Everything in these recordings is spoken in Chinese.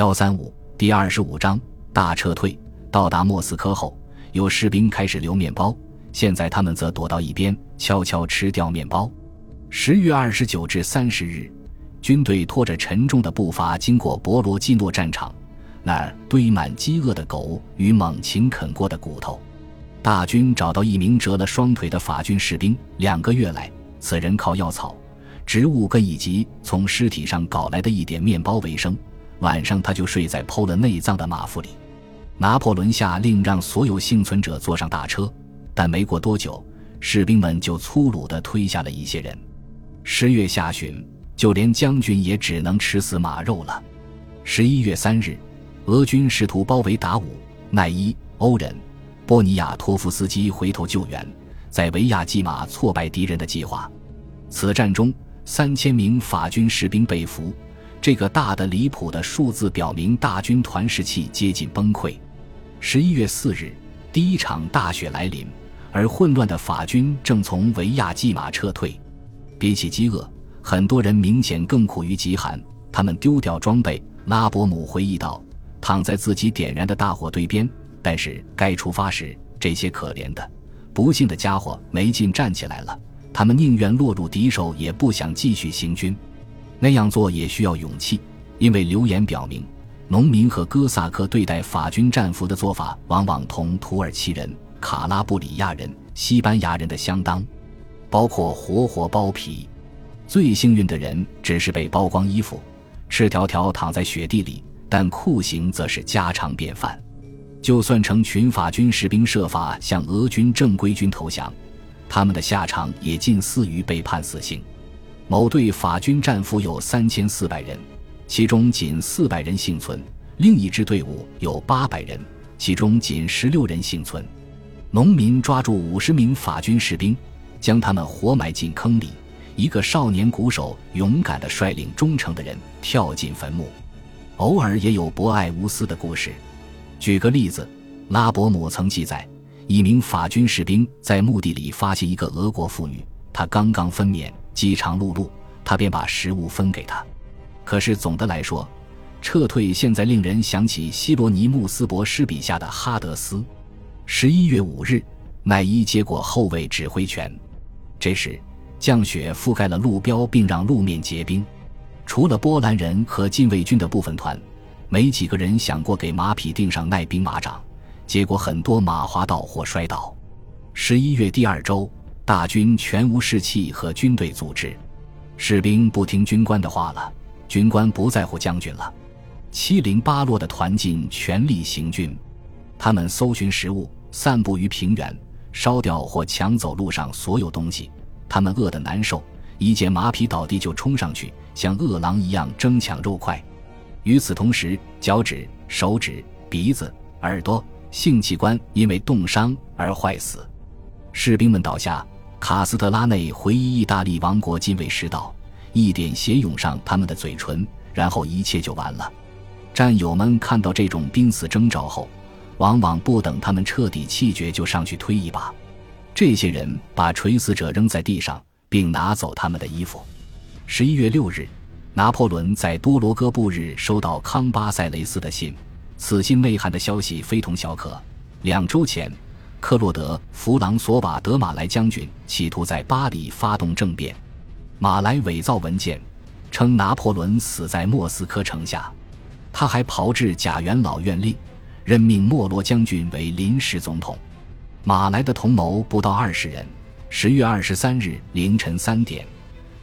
幺三五第二十五章大撤退。到达莫斯科后，有士兵开始留面包，现在他们则躲到一边，悄悄吃掉面包。十月二十九至三十日，军队拖着沉重的步伐经过博罗基诺战场，那儿堆满饥饿的狗与猛禽啃过的骨头。大军找到一名折了双腿的法军士兵，两个月来，此人靠药草、植物根以及从尸体上搞来的一点面包为生。晚上，他就睡在剖了内脏的马腹里。拿破仑下令让所有幸存者坐上大车，但没过多久，士兵们就粗鲁地推下了一些人。十月下旬，就连将军也只能吃死马肉了。十一月三日，俄军试图包围达武、奈伊、欧仁、波尼亚托夫斯基，回头救援，在维亚季马挫败敌人的计划。此战中，三千名法军士兵被俘。这个大的离谱的数字表明，大军团士气接近崩溃。十一月四日，第一场大雪来临，而混乱的法军正从维亚季马撤退。比起饥饿，很多人明显更苦于极寒。他们丢掉装备。拉伯姆回忆道：“躺在自己点燃的大火堆边，但是该出发时，这些可怜的、不幸的家伙没劲站起来了。他们宁愿落入敌手，也不想继续行军。那样做也需要勇气，因为流言表明。”农民和哥萨克对待法军战俘的做法，往往同土耳其人、卡拉布里亚人、西班牙人的相当，包括活活剥皮。最幸运的人只是被剥光衣服，赤条条躺在雪地里，但酷刑则是家常便饭。就算成群法军士兵设法向俄军正规军投降，他们的下场也近似于被判死刑。某队法军战俘有三千四百人。其中仅四百人幸存，另一支队伍有八百人，其中仅十六人幸存。农民抓住五十名法军士兵，将他们活埋进坑里。一个少年鼓手勇敢地率领忠诚的人跳进坟墓。偶尔也有博爱无私的故事。举个例子，拉伯姆曾记载，一名法军士兵在墓地里发现一个俄国妇女，她刚刚分娩，饥肠辘辘，他便把食物分给他。可是总的来说，撤退现在令人想起希罗尼穆斯博士笔下的哈德斯。十一月五日，奈伊接过后卫指挥权。这时，降雪覆盖了路标，并让路面结冰。除了波兰人和禁卫军的部分团，没几个人想过给马匹钉上耐冰马掌。结果，很多马滑倒或摔倒。十一月第二周，大军全无士气和军队组织，士兵不听军官的话了。军官不在乎将军了，七零八落的团进全力行军。他们搜寻食物，散布于平原，烧掉或抢走路上所有东西。他们饿得难受，一见马匹倒地就冲上去，像饿狼一样争抢肉块。与此同时，脚趾、手指、鼻子、耳朵、性器官因为冻伤而坏死。士兵们倒下。卡斯特拉内回忆意大利王国禁卫时道。一点血涌上他们的嘴唇，然后一切就完了。战友们看到这种濒死征兆后，往往不等他们彻底气绝，就上去推一把。这些人把垂死者扔在地上，并拿走他们的衣服。十一月六日，拿破仑在多罗戈布日收到康巴塞雷斯的信，此信内涵的消息非同小可。两周前，克洛德·弗朗索瓦·德马莱将军企图在巴黎发动政变。马来伪造文件，称拿破仑死在莫斯科城下。他还炮制假元老院令，任命莫罗将军为临时总统。马来的同谋不到二十人。十月二十三日凌晨三点，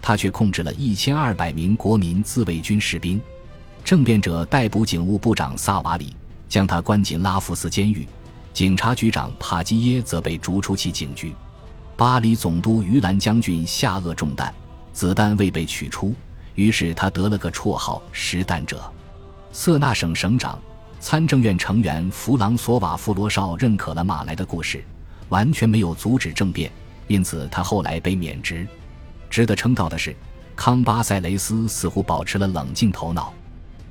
他却控制了一千二百名国民自卫军士兵。政变者逮捕警务部长萨瓦里，将他关进拉夫斯监狱。警察局长帕基耶则被逐出其警局。巴黎总督于兰将军下颚中弹。子弹未被取出，于是他得了个绰号“实弹者”。色纳省省长、参政院成员弗朗索瓦·弗罗绍认可了马来的故事，完全没有阻止政变，因此他后来被免职。值得称道的是，康巴塞雷斯似乎保持了冷静头脑。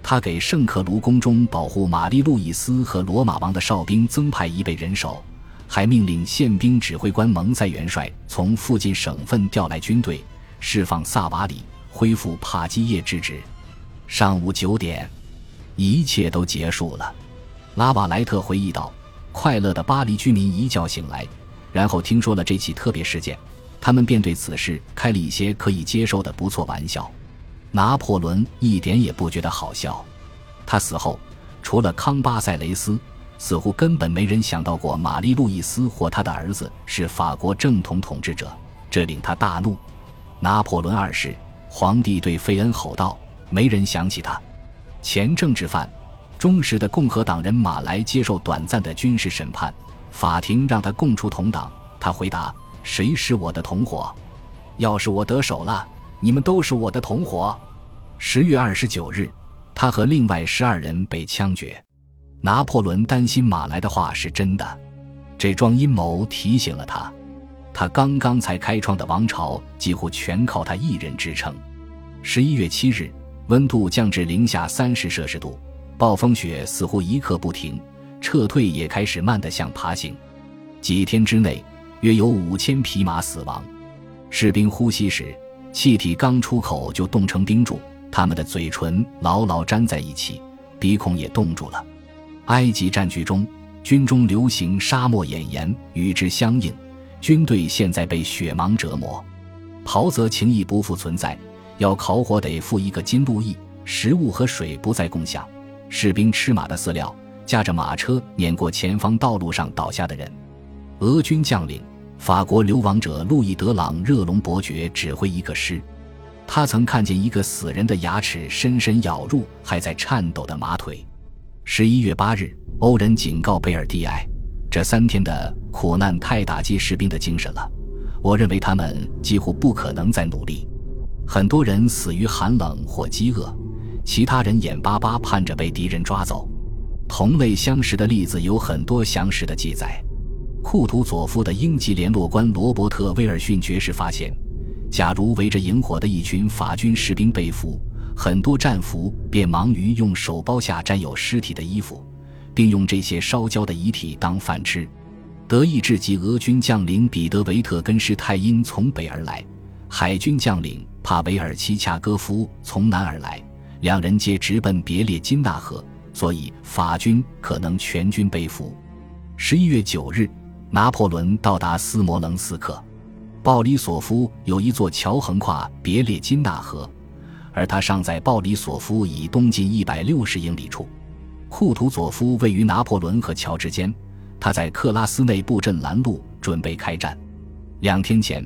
他给圣克卢宫中保护玛丽路易斯和罗马王的哨兵增派一倍人手，还命令宪兵指挥官蒙塞元帅从附近省份调来军队。释放萨瓦里，恢复帕基叶之职。上午九点，一切都结束了。拉瓦莱特回忆道：“快乐的巴黎居民一觉醒来，然后听说了这起特别事件，他们便对此事开了一些可以接受的不错玩笑。拿破仑一点也不觉得好笑。他死后，除了康巴塞雷斯，似乎根本没人想到过玛丽路易斯或他的儿子是法国正统统治者，这令他大怒。拿破仑二世，皇帝对费恩吼道：“没人想起他，前政治犯。”忠实的共和党人马来接受短暂的军事审判，法庭让他供出同党。他回答：“谁是我的同伙？要是我得手了，你们都是我的同伙。”十月二十九日，他和另外十二人被枪决。拿破仑担心马来的话是真的，这桩阴谋提醒了他，他刚刚才开创的王朝几乎全靠他一人支撑。十一月七日，温度降至零下三十摄氏度。暴风雪似乎一刻不停，撤退也开始慢得像爬行。几天之内，约有五千匹马死亡。士兵呼吸时，气体刚出口就冻成冰柱，他们的嘴唇牢牢粘在一起，鼻孔也冻住了。埃及战局中，军中流行沙漠眼炎，与之相应，军队现在被雪盲折磨。袍泽情谊不复存在，要烤火得付一个金路易，食物和水不再共享。士兵吃马的饲料，驾着马车碾过前方道路上倒下的人。俄军将领、法国流亡者路易德朗热龙伯爵指挥一个师，他曾看见一个死人的牙齿深深咬入还在颤抖的马腿。十一月八日，欧人警告贝尔蒂埃，这三天的苦难太打击士兵的精神了。我认为他们几乎不可能再努力，很多人死于寒冷或饥饿。其他人眼巴巴盼着被敌人抓走。同类相识的例子有很多详实的记载。库图佐夫的英籍联络官罗伯特·威尔逊爵士发现，假如围着营火的一群法军士兵被俘，很多战俘便忙于用手包下沾有尸体的衣服，并用这些烧焦的遗体当饭吃。德意志及俄军将领彼得·维特根施泰因从北而来，海军将领帕维尔齐恰戈夫从南而来。两人皆直奔别列金纳河，所以法军可能全军被俘。十一月九日，拿破仑到达斯摩棱斯克，鲍里索夫有一座桥横跨别列金纳河，而他尚在鲍里索夫以东近一百六十英里处。库图佐夫位于拿破仑和桥之间，他在克拉斯内布阵拦路，准备开战。两天前，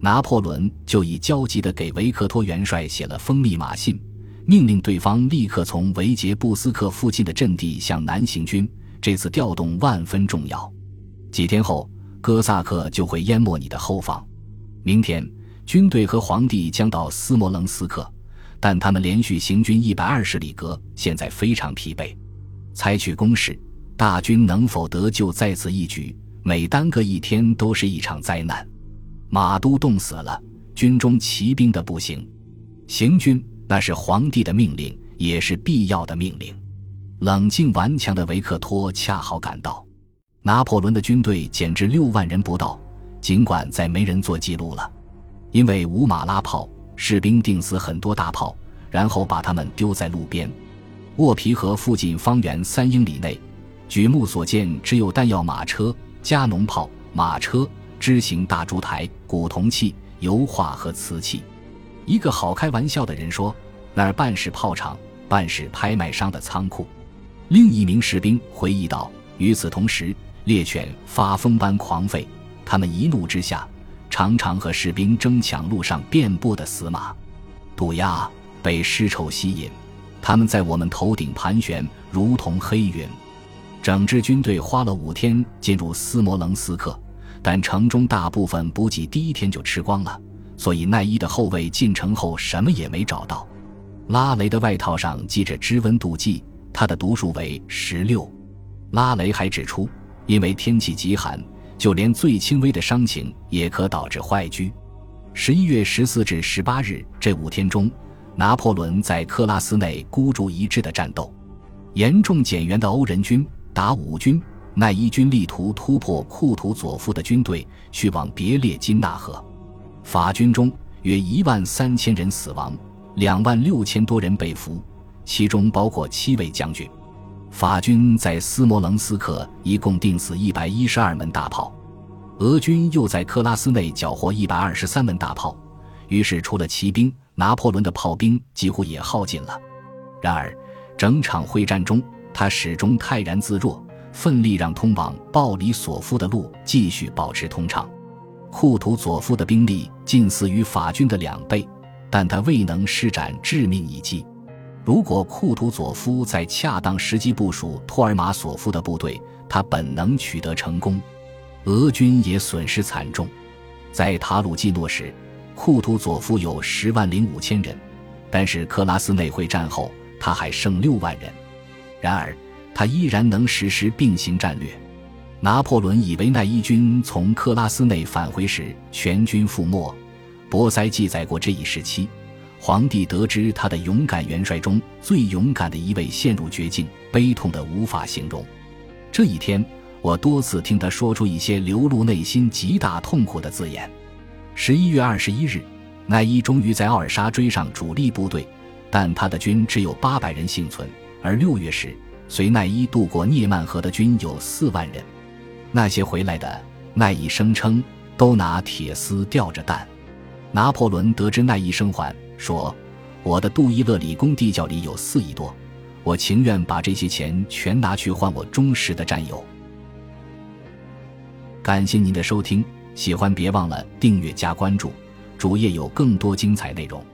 拿破仑就已焦急地给维克托元帅写了封密码信。命令对方立刻从维杰布斯克附近的阵地向南行军。这次调动万分重要。几天后，哥萨克就会淹没你的后方。明天，军队和皇帝将到斯摩棱斯克，但他们连续行军一百二十里格，现在非常疲惫。采取攻势，大军能否得救在此一举？每耽搁一天都是一场灾难。马都冻死了，军中骑兵的不行。行军。那是皇帝的命令，也是必要的命令。冷静顽强的维克托恰好赶到。拿破仑的军队减至六万人不到，尽管再没人做记录了，因为无马拉炮，士兵钉死很多大炮，然后把他们丢在路边。沃皮河附近方圆三英里内，举目所见只有弹药马车、加农炮、马车、支形大烛台、古铜器、油画和瓷器。一个好开玩笑的人说：“那儿半是炮场，半是拍卖商的仓库。”另一名士兵回忆道：“与此同时，猎犬发疯般狂吠，他们一怒之下，常常和士兵争抢路上遍布的死马、渡鸦，被尸臭吸引。他们在我们头顶盘旋，如同黑云。整支军队花了五天进入斯摩棱斯克，但城中大部分补给第一天就吃光了。”所以奈伊的后卫进城后什么也没找到。拉雷的外套上系着支温度计，他的读数为十六。拉雷还指出，因为天气极寒，就连最轻微的伤情也可导致坏疽。十一月十四至十八日这五天中，拿破仑在克拉斯内孤注一掷的战斗。严重减员的欧人军、达武军、奈伊军力图突破库图佐夫的军队，去往别列金纳河。法军中约一万三千人死亡，两万六千多人被俘，其中包括七位将军。法军在斯摩棱斯克一共钉死一百一十二门大炮，俄军又在克拉斯内缴获一百二十三门大炮。于是，除了骑兵，拿破仑的炮兵几乎也耗尽了。然而，整场会战中，他始终泰然自若，奋力让通往鲍里索夫的路继续保持通畅。库图佐夫的兵力近似于法军的两倍，但他未能施展致命一击。如果库图佐夫在恰当时机部署托尔马索夫的部队，他本能取得成功。俄军也损失惨重。在塔鲁季诺时，库图佐夫有十万零五千人，但是克拉斯内会战后，他还剩六万人。然而，他依然能实施并行战略。拿破仑以为奈伊军从克拉斯内返回时全军覆没。博塞记载过这一时期，皇帝得知他的勇敢元帅中最勇敢的一位陷入绝境，悲痛的无法形容。这一天，我多次听他说出一些流露内心极大痛苦的字眼。十一月二十一日，奈伊终于在奥尔沙追上主力部队，但他的军只有八百人幸存。而六月时，随奈伊渡过涅曼河的军有四万人。那些回来的，奈伊声称都拿铁丝吊着弹。拿破仑得知奈伊生还，说：“我的杜伊勒理工地窖里有四亿多，我情愿把这些钱全拿去换我忠实的战友。”感谢您的收听，喜欢别忘了订阅加关注，主页有更多精彩内容。